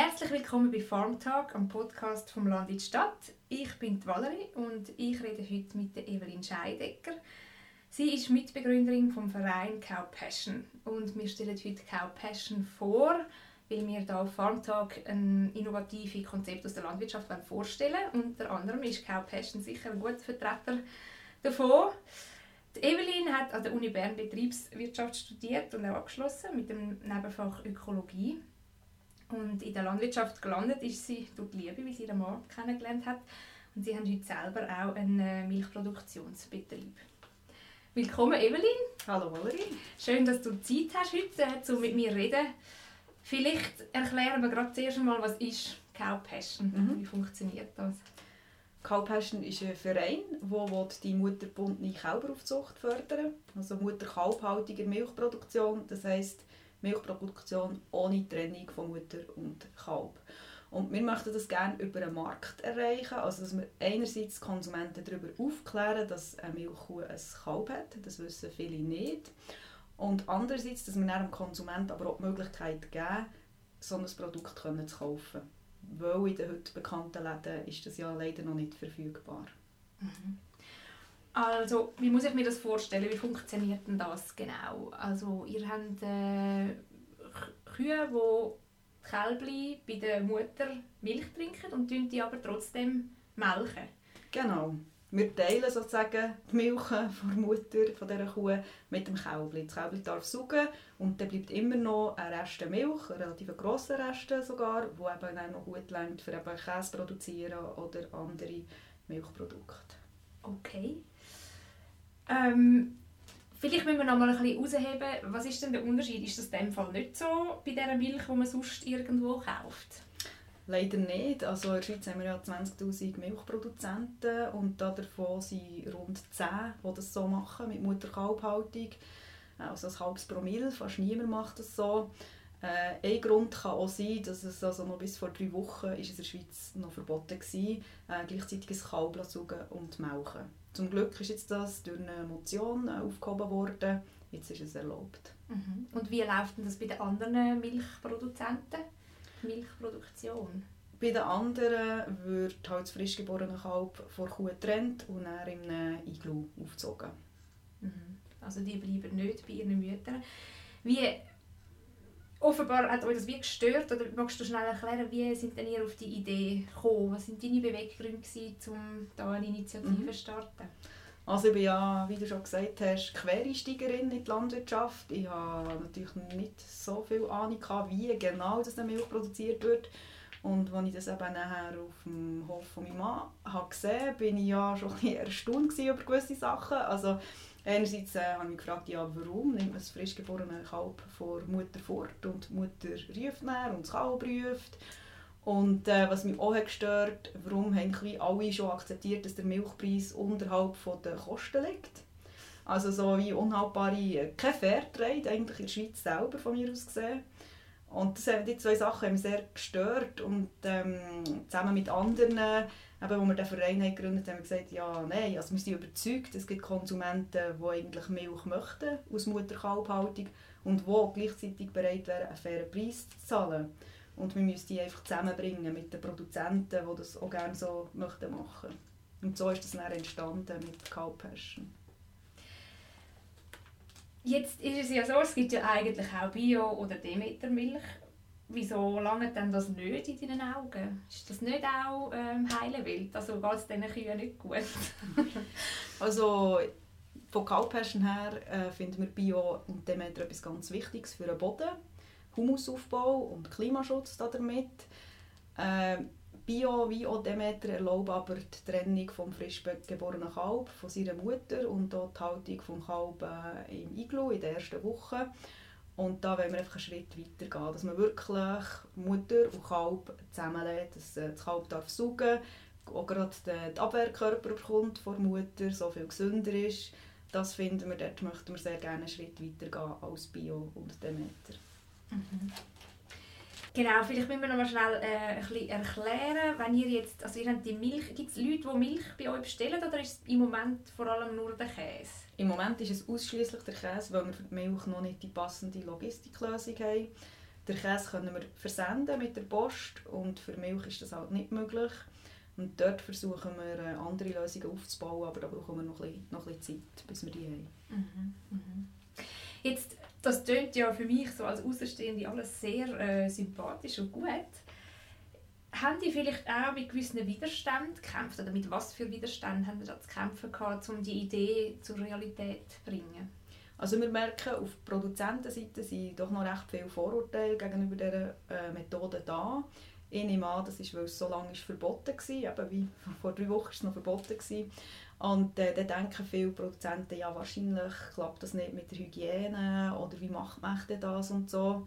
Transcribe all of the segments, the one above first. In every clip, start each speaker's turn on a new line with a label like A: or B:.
A: Herzlich willkommen bei Farm Talk, am Podcast vom Land in die Stadt. Ich bin die Valerie und ich rede heute mit der Evelyn Scheidecker. Sie ist Mitbegründerin vom Verein Cow Passion und wir stellen heute Cow Passion vor, weil wir hier auf Farm Talk ein innovatives Konzept aus der Landwirtschaft vorstellen Unter anderem ist Cow Passion sicher ein guter Vertreter davon. Die Evelyn hat an der Uni Bern Betriebswirtschaft studiert und auch abgeschlossen mit dem Nebenfach Ökologie. Und in der Landwirtschaft gelandet ist sie durch die Liebe, wie sie ihren Mann kennengelernt hat. Und sie haben heute selber auch einen äh, Milchproduktionsbetrieb. Willkommen, Evelyn.
B: Hallo, Valerie.
A: Schön, dass du Zeit hast heute, um mit mir zu reden. Vielleicht erklären wir gerade zuerst einmal, was ist Cow Passion? Mhm. Wie funktioniert das?
B: Cow Passion ist ein Verein, der die mutterbundene Kälberaufzucht fördern Also Mutter-Kalbhaltung Milchproduktion. Das heisst, Milchproduktion ohne Trennung von Mutter und Kalb. Und wir möchten das gerne über einen Markt erreichen, also dass wir einerseits Konsumenten darüber aufklären, dass eine Milchkuh ein Kalb hat, das wissen viele nicht. Und andererseits, dass wir dem Konsumenten aber auch die Möglichkeit geben, so ein Produkt zu kaufen. Weil in den heute bekannten Läden ist das ja leider noch nicht verfügbar.
A: Mhm. Also, wie muss ich mir das vorstellen? Wie funktioniert denn das genau? Also, ihr habt äh, Kühe, die Kälbli bei der Mutter Milch trinken und die aber trotzdem melken.
B: Genau. Wir teilen sozusagen die Milch von der Mutter von dieser Kuh mit dem Kälbli. Das Kälbli darf saugen und dann bleibt immer noch ein Rest Milch, ein relativ grosser Rest sogar, der eben dann noch gut reicht, für eben Käse produzieren oder andere Milchprodukte.
A: Okay. Ähm, vielleicht müssen wir noch mal ein bisschen herausheben, was ist denn der Unterschied? Ist das in dem Fall nicht so bei dieser Milch, die man sonst irgendwo kauft?
B: Leider nicht. Also in der Schweiz haben wir ja 20'000 Milchproduzenten und davon sind rund 10, die das so machen mit Mutter-Kalb-Haltung. Also ein halbes Promille, fast niemand macht das so. Äh, ein Grund kann auch sein, dass es also noch bis vor drei Wochen ist in der Schweiz noch verboten war, äh, gleichzeitig ein Kalb zu und melken. Zum Glück ist jetzt das durch eine Motion äh, aufgehoben worden. Jetzt ist es erlaubt.
A: Mhm. Und wie läuft denn das bei den anderen Milchproduzenten? Milchproduktion?
B: Bei den anderen wird halt das frisch geborene Kalb vor Kuh getrennt und dann in einem Iglu aufgezogen.
A: Mhm. Also die bleiben nicht bei ihren Müttern. Wie offenbar hat euch das wie gestört oder magst du schnell erklären, wie sind denn ihr auf die Idee gekommen? Was sind deine Beweggründe um da eine Initiative mhm. zu starten?
B: Also ich bin ja, wie du schon gesagt hast, Quereinsteigerin in die Landwirtschaft. Ich habe natürlich nicht so viel Ahnung, wie genau das Milch produziert wird. Und als ich das eben nachher auf dem Hof von meinem Mann habe gesehen habe, bin ich ja schon ein bisschen erstaunt über gewisse Sachen. Also einerseits äh, habe ich mich gefragt, ja, warum nimmt man das frisch geborene Kalb vor Mutter fort und die Mutter ruft nach und das Kalb ruft. Und äh, was mich auch gestört warum haben alle schon akzeptiert, dass der Milchpreis unterhalb der Kosten liegt. Also so wie unhaltbare, kein Fairtrade eigentlich in der Schweiz selber von mir aus gesehen. Und das, die zwei Sachen haben mich sehr gestört und ähm, zusammen mit anderen, eben, wo wir den Verein haben gegründet haben, haben wir gesagt, ja, nein, also wir sind überzeugt, es gibt Konsumenten, die eigentlich Milch möchten aus Mutterkalbhaltung und die gleichzeitig bereit wären, einen fairen Preis zu zahlen. Und wir müssen die einfach zusammenbringen mit den Produzenten, die das auch gerne so möchten machen. Und so ist das dann entstanden mit Cow Passion.
A: Jetzt ist es ja so, es gibt ja eigentlich auch Bio- oder Demetermilch. Wieso lange denn das nicht in deinen Augen? Ist das nicht auch ähm, heile Welt? Also geht es diesen Kühen nicht gut?
B: also von Passion her äh, finden wir Bio und Demeter etwas ganz Wichtiges für den Boden Humusaufbau und Klimaschutz damit. Äh, Bio wie auch Demeter erlauben aber die Trennung vom frisch geborenen Kalb von seiner Mutter und auch die Haltung vom Kalb äh, im Iglu in der ersten Woche. Und da wollen wir einfach einen Schritt weiter gehen, dass man wirklich Mutter und Kalb zusammenlädt, dass äh, das Kalb darf saugen auch gerade den Abwehrkörper bekommt von der Mutter, so viel gesünder ist. Das finden wir, dort möchten wir sehr gerne einen Schritt weiter gehen als Bio und Demeter.
A: Mhm. Genau, vielleicht müssen wir noch mal schnell äh, ein bisschen erklären, wenn ihr jetzt, also ihr habt die Milch, gibt es Leute, die Milch bei euch bestellen oder ist es im Moment vor allem nur der Käse?
B: Im Moment ist es ausschließlich der Käse, weil wir für die Milch noch nicht die passende Logistiklösung haben. Den Käse können wir versenden mit der Post und für Milch ist das halt nicht möglich. Und dort versuchen wir äh, andere Lösungen aufzubauen, aber da brauchen wir noch ein bisschen, noch ein bisschen Zeit, bis wir die haben.
A: Mhm. Mhm. Jetzt, das klingt ja für mich so als Außenstehende alles sehr äh, sympathisch und gut. Haben die vielleicht auch mit gewissen Widerständen gekämpft? Oder mit was für Widerständen haben die da zu kämpfen gehabt, um die Idee zur Realität zu bringen?
B: Also wir merken, auf Produzentenseite sind doch noch recht viele Vorurteile gegenüber dieser äh, Methode da. Ich nehme an, das ist, weil es so lange ist verboten war. Eben wie vor drei Wochen war es noch verboten. Gewesen. Und äh, dann denken viele Produzenten, ja wahrscheinlich klappt das nicht mit der Hygiene oder wie macht man das und so.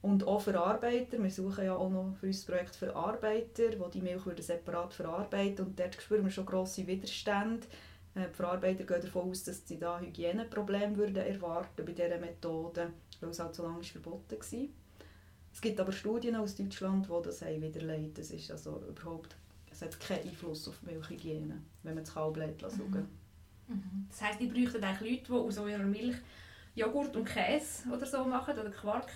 B: Und auch Verarbeiter, wir suchen ja auch noch für unser Projekt Verarbeiter, die die Milch separat verarbeiten und dort spüren wir schon grosse Widerstände. Äh, die Verarbeiter gehen davon aus, dass sie da Hygieneprobleme würden erwarten bei dieser Methode, weil es halt so lange verboten war. Es gibt aber Studien aus Deutschland, die das widerlegt. Das ist also überhaupt, es hat keinen Einfluss auf die Milchhygiene, wenn man das Kalb lässt, mhm.
A: mhm. Das heisst, die bräuchten eigentlich Leute, die aus eurer Milch Joghurt und Käse oder so machen oder Quark,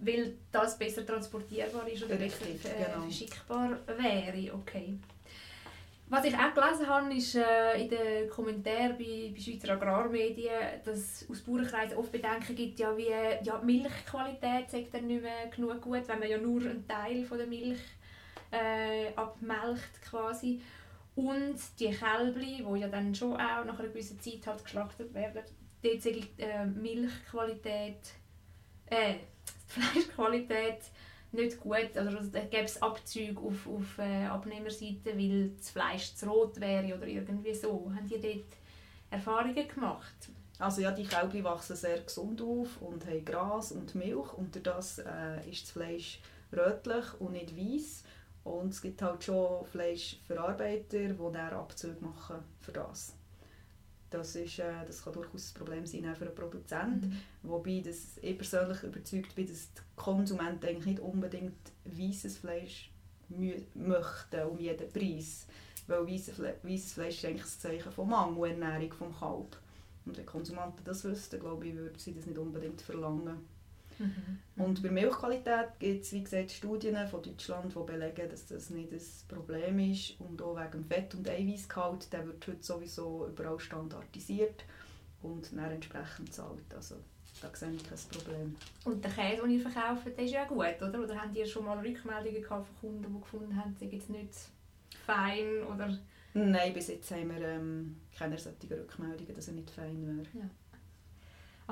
A: weil das besser transportierbar ist oder
B: Richtig,
A: besser äh,
B: genau.
A: verschickbar wäre. Okay. Was ich auch gelesen habe, ist äh, in den Kommentaren bei, bei Schweizer Agrarmedien, dass aus Bauernkreisen oft Bedenken gibt, ja, wie ja, die Milchqualität nicht mehr genug gut, wenn man ja nur einen Teil von der Milch äh, abmelkt quasi. Und die Kälbli, die ja dann schon auch nach einer gewissen Zeit halt geschlachtet werden, dort die äh, Milchqualität, äh, die Fleischqualität nicht gut. Also da gäbe es Abzüge auf, auf äh, Abnehmerseite, weil das Fleisch zu rot wäre oder irgendwie so. Haben die dort Erfahrungen gemacht?
B: Also ja, die Kälber wachsen sehr gesund auf und haben Gras und Milch und das äh, ist das Fleisch rötlich und nicht weiß. Und es gibt halt schon Fleischverarbeiter, die dann Abzüge machen für das. Das, ist, äh, das kann durchaus ein Problem sein für einen Produzenten. Mhm. Wobei das, ich persönlich überzeugt bin, dass die Konsumenten eigentlich nicht unbedingt weißes Fleisch möchten um jeden Preis. Weil weißes Fleisch ist eigentlich das Zeichen von Mangelernährung vom Kalb. Und wenn Konsumenten das wüssten, glaube ich, würden sie das nicht unbedingt verlangen. Mhm. Und bei Milchqualität gibt es, wie gesagt, Studien von Deutschland, die belegen, dass das nicht das Problem ist. Und auch wegen Fett- und Eiweißgehalt, der wird heute sowieso überall standardisiert und dann entsprechend gezahlt. Also da sehe ich kein Problem.
A: Und der Käse, den ihr verkauft, der ist ja gut, oder? Oder habt ihr schon mal Rückmeldungen von Kunden, die gefunden haben, sie jetzt nicht fein oder...
B: Nein, bis jetzt haben wir ähm, keine solchen Rückmeldungen, dass er nicht fein wäre.
A: Ja.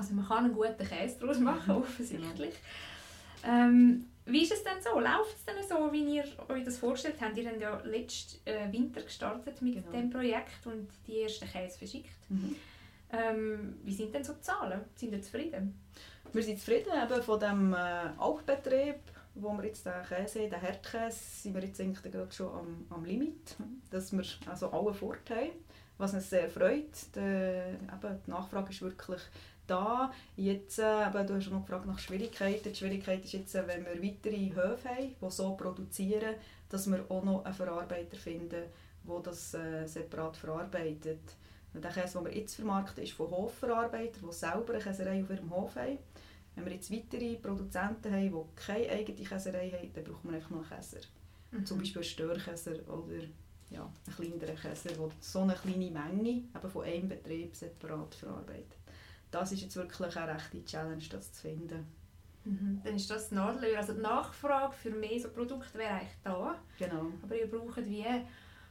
A: Also man kann einen guten Käse daraus machen, offensichtlich. Ähm, wie ist es denn so? Läuft es denn so, wie ihr euch das vorgestellt habt? Ihr habt ja letzten äh, Winter gestartet mit genau. dem Projekt und die ersten Käse verschickt. Mhm. Ähm, wie sind denn so die Zahlen? Sind ihr zufrieden?
B: Wir sind zufrieden eben von dem äh, Alpbetrieb, wo wir jetzt den Käse, den Herdkäse, sind wir jetzt eigentlich gerade schon am, am Limit, dass wir also alle fort haben, was uns sehr freut. Die, eben, die Nachfrage ist wirklich da. Jetzt, äh, eben, du hast noch gefragt nach Schwierigkeiten. Die Schwierigkeit ist jetzt, äh, wenn wir weitere Höfe haben, die so produzieren, dass wir auch noch einen Verarbeiter finden, der das äh, separat verarbeitet. Der Käse, den wir jetzt vermarkten, ist von Hofverarbeitern, die selber eine Käserei auf ihrem Hof haben. Wenn wir jetzt weitere Produzenten haben, die keine eigene Käserei haben, dann brauchen wir einfach noch einen Käser. Mhm. Zum Beispiel einen Störkäser oder ja, einen kleineren Käser, der so eine kleine Menge eben von einem Betrieb separat verarbeitet das ist jetzt wirklich eine rechte Challenge, das zu finden.
A: Mhm. Dann ist das Nadelöhr. Also die Nachfrage für mehr so Produkte wäre eigentlich da.
B: Genau.
A: Aber ihr braucht wie jemanden,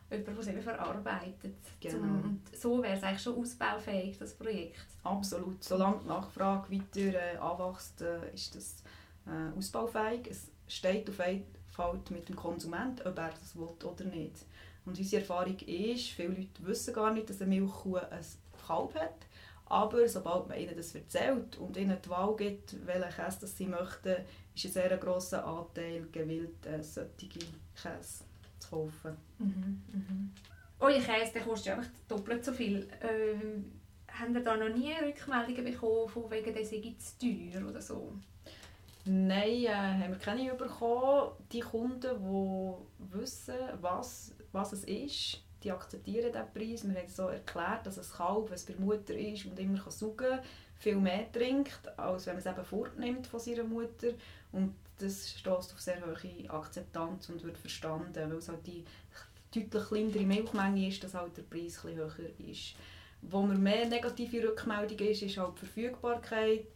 A: der es eben verarbeitet.
B: Genau.
A: Zum, und so wäre es eigentlich schon ausbaufähig, das Projekt.
B: Absolut. Solange die Nachfrage weiter äh, anwächst, äh, ist das äh, ausbaufähig. Es steht auf jeden Fall mit dem Konsument, ob er das will oder nicht. Und unsere Erfahrung ist, viele Leute wissen gar nicht, dass eine Milchkuh ein Kalb hat. Aber sobald man ihnen das erzählt und ihnen die Wahl gibt, welchen Käse sie möchten, ist ein sehr grosser Anteil gewillt, äh, solche Käse zu kaufen.
A: Mhm, mhm. Euer Käse der kostet ja einfach doppelt so viel. Ähm, haben ihr da noch nie Rückmeldungen bekommen, von wegen der sei zu teuer oder so?
B: Nein, äh, haben wir keine bekommen. Die Kunden, die wissen, was, was es ist, die akzeptieren diesen Preis. Wir haben so erklärt, dass ein Kalb, wenn es bei der Mutter ist und immer kann saugen kann, viel mehr trinkt, als wenn man es eben fortnimmt von seiner Mutter. Und das stößt auf sehr hohe Akzeptanz und wird verstanden, weil es halt die deutlich kleinere Milchmenge ist, dass halt der Preis ein höher ist. Wo mir mehr negative Rückmeldung ist, ist halt die Verfügbarkeit.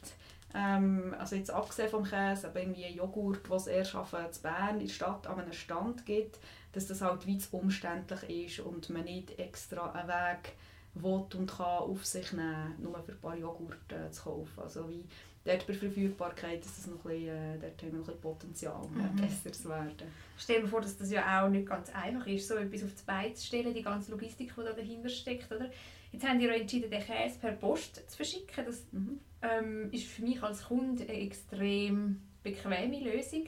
B: Ähm, also jetzt abgesehen vom Käse, aber irgendwie Joghurt, was es erst auf Bern in der Stadt an einem Stand gibt, dass das halt wie zu umständlich ist und man nicht extra einen Weg will und kann auf sich nehmen, nur für ein paar Joghurt äh, zu kaufen. Also wie dort bei Verfügbarkeit ist das noch ein bisschen, äh, dort haben wir noch ein bisschen Potenzial, mhm. besser zu werden.
A: Stell dir vor, dass das ja auch nicht ganz einfach ist, so etwas auf die Beine zu stellen, die ganze Logistik, die da dahinter steckt, oder? Jetzt haben die entschieden, den Käse per Post zu verschicken. Das mhm. ähm, ist für mich als Kunde eine extrem bequeme Lösung.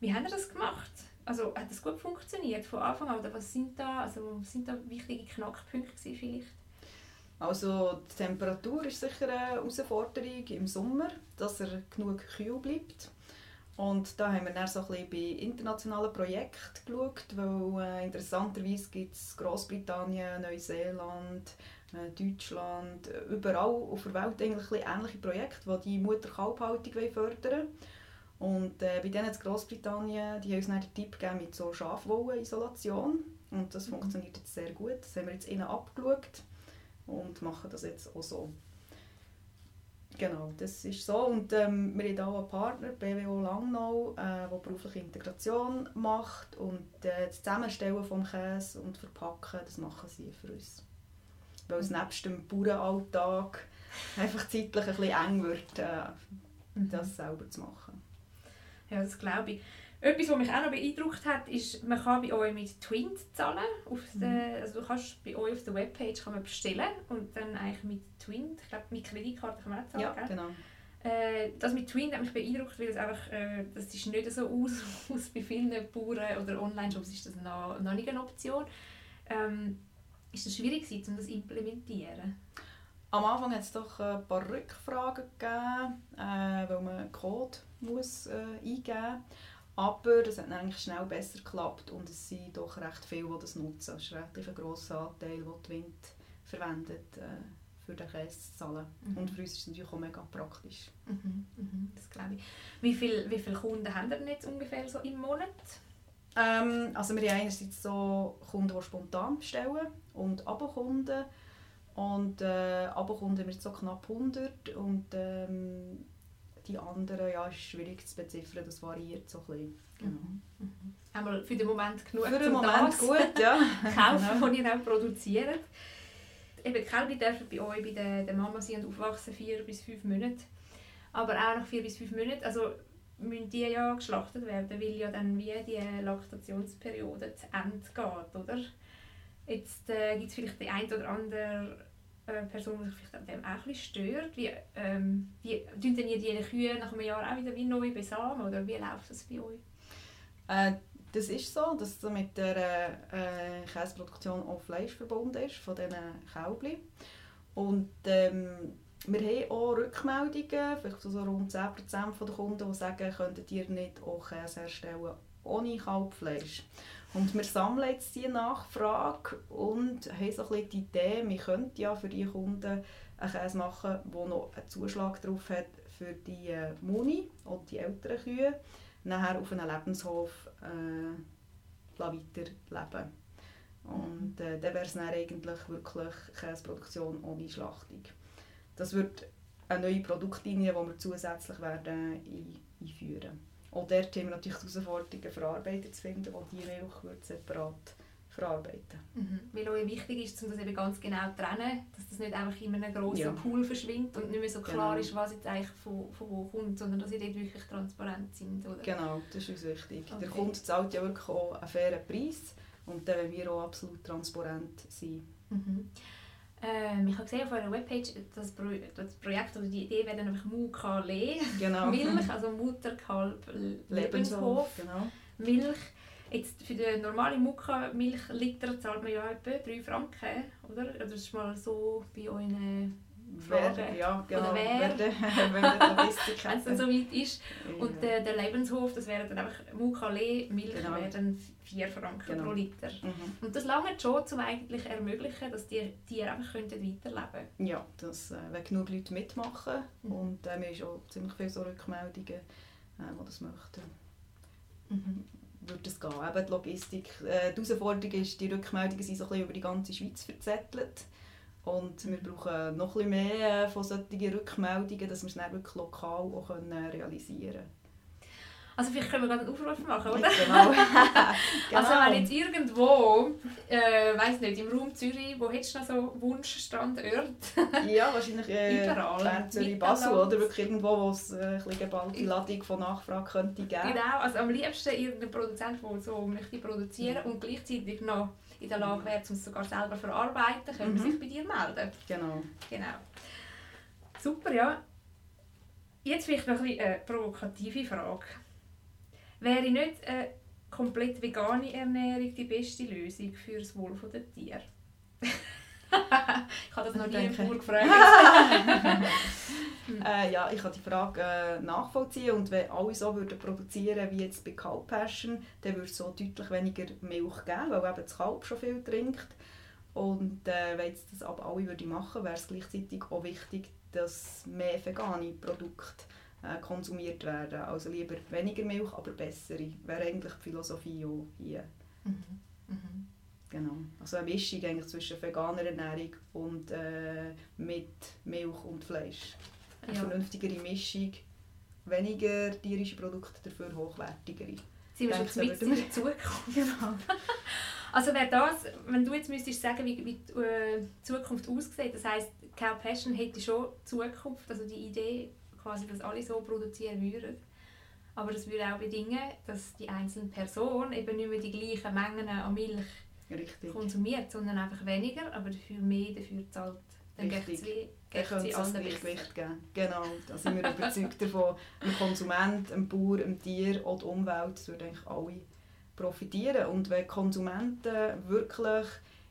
A: Wie haben Sie das gemacht? Also hat das gut funktioniert von Anfang an? Oder was sind da, also, sind da wichtige Knackpunkte vielleicht?
B: Also die Temperatur ist sicher eine Herausforderung im Sommer, dass er genug kühl bleibt. Und da haben wir dann so ein bisschen bei internationalen Projekten geschaut, weil äh, interessanterweise gibt es Großbritannien, Neuseeland, äh, Deutschland, überall auf der Welt eigentlich ähnliche Projekte, die die Mutter-Kalb-Haltung fördern Und äh, bei denen in Großbritannien, die haben uns dann den Tipp gegeben mit so Schafwolle-Isolation. Und das mhm. funktioniert jetzt sehr gut. Das haben wir jetzt innen abgeschaut und machen das jetzt auch so. Genau, das ist so. Und ähm, wir haben auch einen Partner, BWO Langnau, äh, der berufliche Integration macht. Und äh, das Zusammenstellen des Käse und Verpacken, das machen sie für uns. Weil es nebst dem Bauernalltag einfach zeitlich ein bisschen eng wird, äh, mhm. das selber zu machen.
A: Ja, das glaube ich. Etwas, was mich auch noch beeindruckt hat, ist, man kann bei euch mit Twint zahlen. Auf mhm. der, also du kannst bei euch auf der Webpage kann man bestellen und dann eigentlich mit Twint, ich glaube mit Kreditkarte kann man auch zahlen,
B: Ja, gell? genau.
A: Äh, das mit Twint hat mich beeindruckt, weil es einfach, äh, das ist nicht so aus, aus bei vielen Bauern oder Online-Shops ist das noch, noch nicht eine Option. Ähm, ist das schwierig gewesen, um das zu implementieren?
B: Am Anfang hat es doch ein paar Rückfragen gegeben, äh, weil man einen Code muss, äh, eingeben muss. Aber das hat eigentlich schnell besser geklappt und es sind doch recht viele, die das nutzen. Es ist relativ ein grosser Anteil, den die Wind verwendet, äh, für den Käse zu zahlen. Mhm. Und für uns ist es natürlich auch mega praktisch.
A: Mhm. Mhm. Das glaube ich. Wie, viel, wie viele Kunden haben ihr jetzt ungefähr so im Monat?
B: Ähm, also wir haben einerseits so Kunden, die spontan bestellen und Abokunden. Und äh, Abokunden haben wir so knapp 100 und ähm, die anderen ja, ist schwierig zu beziffern, das variiert so ein bisschen.
A: Genau. Mhm. Mhm. Einmal für den Moment genug
B: Für den Moment das gut, ja.
A: kaufen, genau. ihr auch produziert. Eben, Kälber dürfen bei euch, bei der, der Mama sein und aufwachsen vier bis fünf Monate. Aber auch nach vier bis fünf Monaten, also müssen die ja geschlachtet werden, weil ja dann wie die Laktationsperiode zu Ende geht, oder? Jetzt äh, gibt es vielleicht die ein oder andere äh, Person, die sich vielleicht an dem auch ein stört. Wie, ähm, wie tun denn ihr die Kühe nach einem Jahr auch wieder wie neu besamen oder wie läuft das bei euch?
B: Äh, das ist so, dass es mit der äh, Käseproduktion auch Fleisch verbunden ist, von diesen Kälbchen. Und ähm, wir haben auch Rückmeldungen, vielleicht so rund 10% der Kunden, die sagen, könntet ihr nicht auch Käse herstellen ohne Kalbfleisch. Und wir sammeln jetzt diese Nachfrage und haben so ein die Idee, wir könnten ja für die Kunden einen Käse machen, der noch einen Zuschlag drauf hat für die äh, Muni und die älteren Kühe, nachher auf einem Lebenshof äh, weiterleben. Und äh, dann wäre es dann eigentlich wirklich Käseproduktion ohne Schlachtung. Das wird eine neue Produktlinie, die wir zusätzlich werden einführen werden. Auch dort haben wir natürlich die Herausforderungen, Verarbeiter zu finden, die die Milch separat verarbeiten
A: mhm. Weil euch wichtig ist, um das eben ganz genau zu trennen, dass das nicht einfach in einem grossen ja. Pool verschwindet und nicht mehr so klar genau. ist, was jetzt eigentlich von, von wo kommt, sondern dass ihr dort wirklich transparent sind. Oder?
B: Genau, das ist uns wichtig. Okay. Der Kunde zahlt ja wirklich auch einen fairen Preis und dann wollen wir auch absolut transparent sein.
A: Mhm. Ähm, ich habe gesehen auf eurer Webpage, das, Pro das Projekt oder die Idee wäre einfach Mukale
B: genau.
A: Milch, also Mutterkalb Lebenshof
B: genau.
A: Milch. Jetzt für die normale Mukka Milchliter zahlt man ja etwa 3 Franken, oder? Oder ist mal so bei euren
B: wer, ja, genau,
A: Oder wer
B: der Logistik
A: wenn es dann so weit ist. Und der, der Lebenshof, das wäre dann einfach Mukale, Milch
B: Genau.
A: wäre dann 4 Franken
B: Genau.
A: pro Liter.
B: Mhm.
A: Und das lange schon, um eigentlich ermöglichen, dass die Tiere einfach könnten weiterleben
B: Ja, das, äh, wenn genug Leute mitmachen
A: Mhm.
B: und äh, wir haben auch ziemlich viele so Rückmeldungen, äh, die das möchten,
A: Mhm.
B: würde das gehen. Eben die Logistik, äh, die Herausforderung ist, die Rückmeldungen sind so ein bisschen über die ganze Schweiz verzettelt und wir brauchen noch ein bisschen mehr äh, von solchen Rückmeldungen, dass wir es dann wirklich lokal auch äh, realisieren können.
A: Also vielleicht können wir gerade einen Aufruf machen, oder?
B: Genau. genau.
A: Also wenn jetzt irgendwo, äh, weiß nicht, im Raum Zürich, wo hättest du noch so Wunschstandorte?
B: Ja, wahrscheinlich äh,
A: Überall.
B: Zürich. Basel, oder wirklich irgendwo, wo es äh, ein bisschen geballte Ladung von Nachfrage könnte geben.
A: Genau, also am liebsten irgendein Produzent, der so möchte produzieren und gleichzeitig noch in der Lage wäre, um es sogar selber verarbeiten, können
B: Mhm.
A: sich bei dir melden.
B: Genau.
A: Genau. Super, ja. Jetzt vielleicht noch ein eine provokative Frage. Wäre nicht eine komplett vegane Ernährung die beste Lösung für das Wohl der Tiere? ich habe das noch nie im Bauer gefragt.
B: Äh, ja, ich kann die Frage äh, nachvollziehen und wenn alle so würden produzieren wie jetzt bei Cow Passion, dann würde es so deutlich weniger Milch geben, weil eben das Kalb schon viel trinkt. Und äh, wenn jetzt das aber alle würden machen, wäre es gleichzeitig auch wichtig, dass mehr vegane Produkte äh, konsumiert werden. Also lieber weniger Milch, aber bessere. Wäre eigentlich die Philosophie auch hier.
A: Mhm. Mhm.
B: Genau. Also eine Mischung eigentlich zwischen veganer Ernährung und äh, mit Milch und Fleisch. Eine
A: Ja.
B: vernünftigere Mischung, weniger tierische Produkte, dafür hochwertigere.
A: Sind wir schon zu weit in der Zukunft?
B: Genau.
A: Also wäre das, wenn du jetzt müsstest sagen, wie, wie die äh, Zukunft aussieht, das heisst, Cow Passion hätte schon Zukunft, also die Idee, quasi, dass alle so produzieren würden. Aber das würde auch bedingen, dass die einzelne Person eben nicht mehr die gleichen Mengen an Milch
B: Richtig.
A: konsumiert, sondern einfach weniger, aber dafür mehr dafür zahlt. Dann geht
B: Richtig.
A: es wie
B: Dann könnte es ein Gleichgewicht geben. Genau, da sind wir überzeugt davon. Dem Konsument, dem Bauer, dem Tier und der Umwelt, würden eigentlich alle profitieren. Und wenn Konsumenten wirklich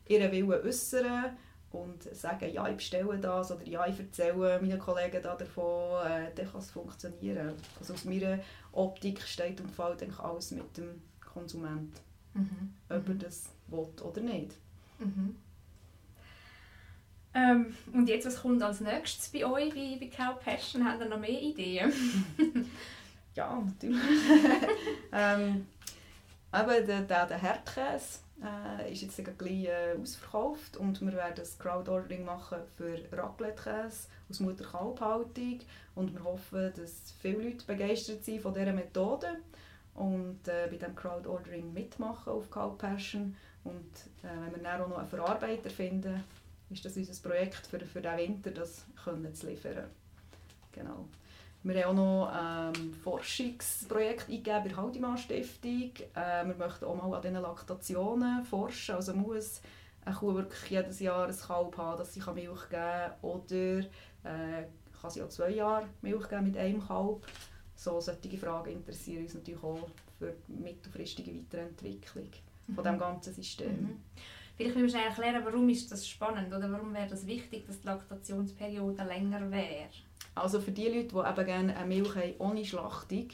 B: ihren Willen äußern und sagen, ja, ich bestelle das oder ja, ich erzähle meinen Kollegen da davon, äh, dann kann es funktionieren. Also aus meiner Optik steht und fällt eigentlich alles mit dem Konsument,
A: Mhm.
B: ob er das will oder nicht.
A: Mhm. Ähm, und jetzt, was kommt als nächstes bei euch, bei, bei Cow Passion? Habt ihr noch mehr Ideen?
B: Ja, natürlich. ähm, eben der, der, der Herdkäse äh, ist jetzt gleich äh, ausverkauft und wir werden ein Crowdordering machen für Raclette-Käse aus Mutter-Kalb-Haltung und wir hoffen, dass viele Leute begeistert sind von dieser Methode und äh, bei diesem Crowdordering mitmachen auf Cow Passion und äh, wenn wir dann auch noch einen Verarbeiter finden, ist das unser Projekt für, für diesen Winter, das können zu liefern. Genau. Wir haben auch noch ähm, Forschungsprojekt eingegeben bei der Haldimann Stiftung. Äh, wir möchten auch mal an diesen Laktationen forschen. Also muss eine Kuh wirklich jedes Jahr ein Kalb haben, dass sie Milch geben kann. Oder äh, kann sie auch zwei Jahre Milch geben mit einem Kalb. So solche Fragen interessieren uns natürlich auch für die mittelfristige Weiterentwicklung von diesem ganzen System.
A: Mhm. Vielleicht müssen wir erklären, warum ist das spannend oder warum wäre das wichtig, dass die Laktationsperiode länger wäre.
B: Also für die Leute, die eben gerne eine Milch haben ohne Schlachtung,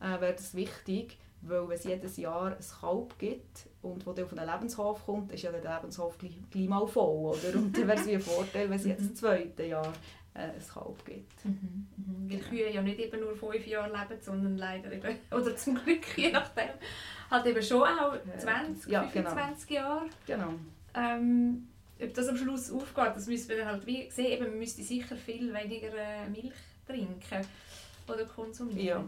B: äh, wäre das wichtig, weil wenn es jedes Jahr ein Kalb gibt und wo der auf einen Lebenshof kommt, ist ja der Lebenshof gleich, gleich mal voll, oder? Und dann wäre es wie ein Vorteil, wenn es jetzt das zweite Jahr äh, ein Kalb gibt.
A: Mhm. Mhm. Weil Kühe ja nicht eben nur fünf Jahre leben, sondern leider eben, oder zum Glück, je nachdem, halt eben schon auch 20,
B: Ja, genau.
A: 25 Jahre.
B: Genau.
A: Ähm, ob das am Schluss aufgeht, das müssen wir dann halt wie sehen. Eben, man müsste sicher viel weniger äh, Milch trinken oder konsumieren.
B: Ja,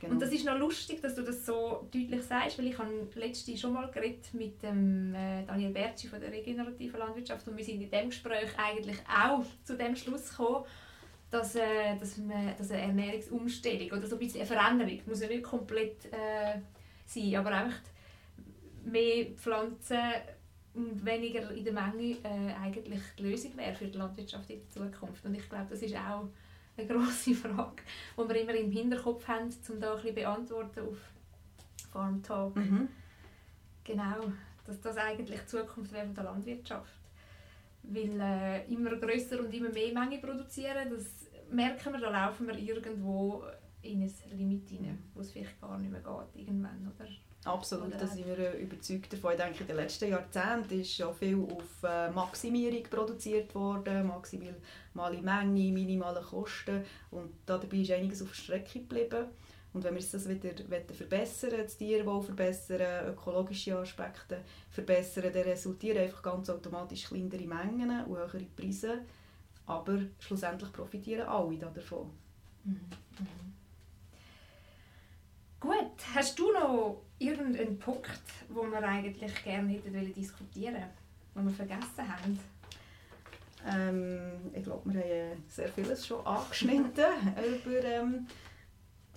B: genau.
A: Und das ist noch lustig, dass du das so deutlich sagst, weil ich habe letzte schon mal geredet mit dem äh, Daniel Bertschi von der regenerativen Landwirtschaft und wir sind in dem Gespräch eigentlich auch zu dem Schluss gekommen, dass, äh, dass, man, dass eine Ernährungsumstellung oder so ein bisschen eine Veränderung muss ja nicht komplett äh, sein, aber einfach mehr Pflanzen und weniger in der Menge äh, eigentlich die Lösung wäre für die Landwirtschaft in der Zukunft. Und ich glaube, das ist auch eine grosse Frage, die wir immer im Hinterkopf haben, um da ein bisschen beantworten auf Farm Talk.
B: Mhm.
A: Genau, dass das eigentlich die Zukunft wäre von der Landwirtschaft. weil äh, immer grösser und immer mehr Menge produzieren, das merken wir, da laufen wir irgendwo in ein Limit hinein, wo es vielleicht gar nicht mehr geht irgendwann, oder?
B: Absolut, da sind wir äh, überzeugt davon. Ich denke, in den letzten Jahrzehnten ist schon viel auf äh, Maximierung produziert worden, maximale Menge, minimale Kosten und dabei ist einiges auf der Strecke geblieben. Und wenn wir das wieder verbessern das Tierwohl verbessern, ökologische Aspekte verbessern, dann resultieren einfach ganz automatisch kleinere Mengen und höhere Preise. Aber schlussendlich profitieren alle davon. Mhm. Mhm.
A: Hast du noch irgendeinen Punkt, wo wir eigentlich gerne hätten diskutieren wollen, den wir vergessen haben?
B: Ähm, ich glaube, wir haben sehr vieles schon angeschnitten über ähm,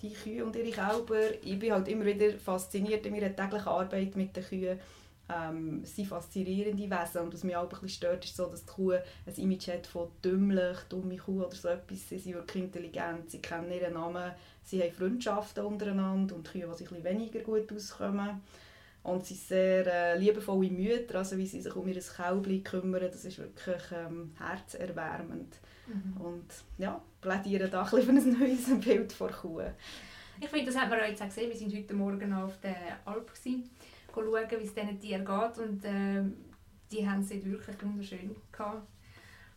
B: die Kühe und ihre Kälber. Ich bin halt immer wieder fasziniert in meiner täglichen Arbeit mit den Kühen ähm, sind faszinierende Wesen. Und was mich auch ein bisschen stört, ist so, dass die Kuh ein Image hat von dümmlich, dumme Kuh oder so etwas. Sie sind wirklich intelligent, sie kennen ihren Namen, sie haben Freundschaften untereinander und Kühe, die sich ein weniger gut auskommen. Und sie sind sehr äh, liebevolle Mütter, also wie sie sich um ihr Kälbchen kümmern, das ist wirklich ähm, herzerwärmend. Mhm. Und ja, plädieren da ein bisschen für ein neues Bild vor Kuh.
A: Ich finde, das hat man jetzt auch gesehen. Wir waren heute Morgen auf der Alp. Gewesen schauen, wie es diesen Tieren geht. Und äh, die haben es wirklich wunderschön.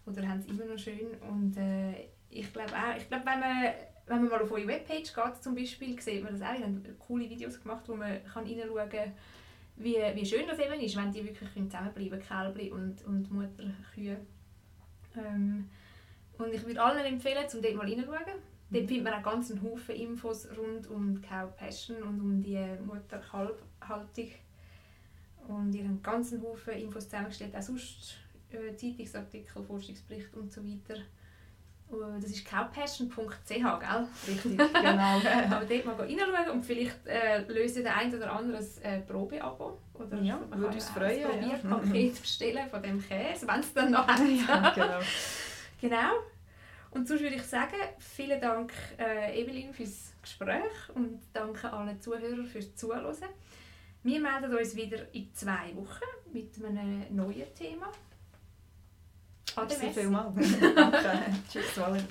A: Oder haben es immer noch schön. Und äh, ich glaube auch, ich glaube, wenn man, wenn man mal auf eure Webpage geht zum Beispiel, sieht man das auch. Die haben coole Videos gemacht, wo man kann reinschauen kann, wie, wie schön das eben ist, wenn die wirklich zusammenbleiben Kälbchen und, und Mutterkühe. Ähm, und ich würde allen empfehlen, um dort mal reinschauen. Dort findet man auch ganz einen Haufen Infos rund um die Cow Passion und um die Mutter-Kalb-Haltung. Und ihr habt ganz einen Haufen Infos zusammengestellt, auch sonst äh, Zeitungsartikel, Forschungsberichte und so weiter. Und das ist cowpassion.ch, gell?
B: Richtig, genau.
A: Aber dort mal reinschauen und vielleicht äh, löst der ein oder andere ein äh, Probeabo. Oder
B: ja, man würde uns freuen.
A: Ein Probierpaket ja. bestellen von dem Käse, wenn es dann noch hat. ja, genau. genau. Und sonst würde ich sagen, vielen Dank äh, Evelyn fürs Gespräch und danke allen Zuhörern fürs Zuhören. Wir melden uns wieder in zwei Wochen mit einem neuen Thema.
B: Ade, Merci vielmals. Danke. Tschüss, Valerie.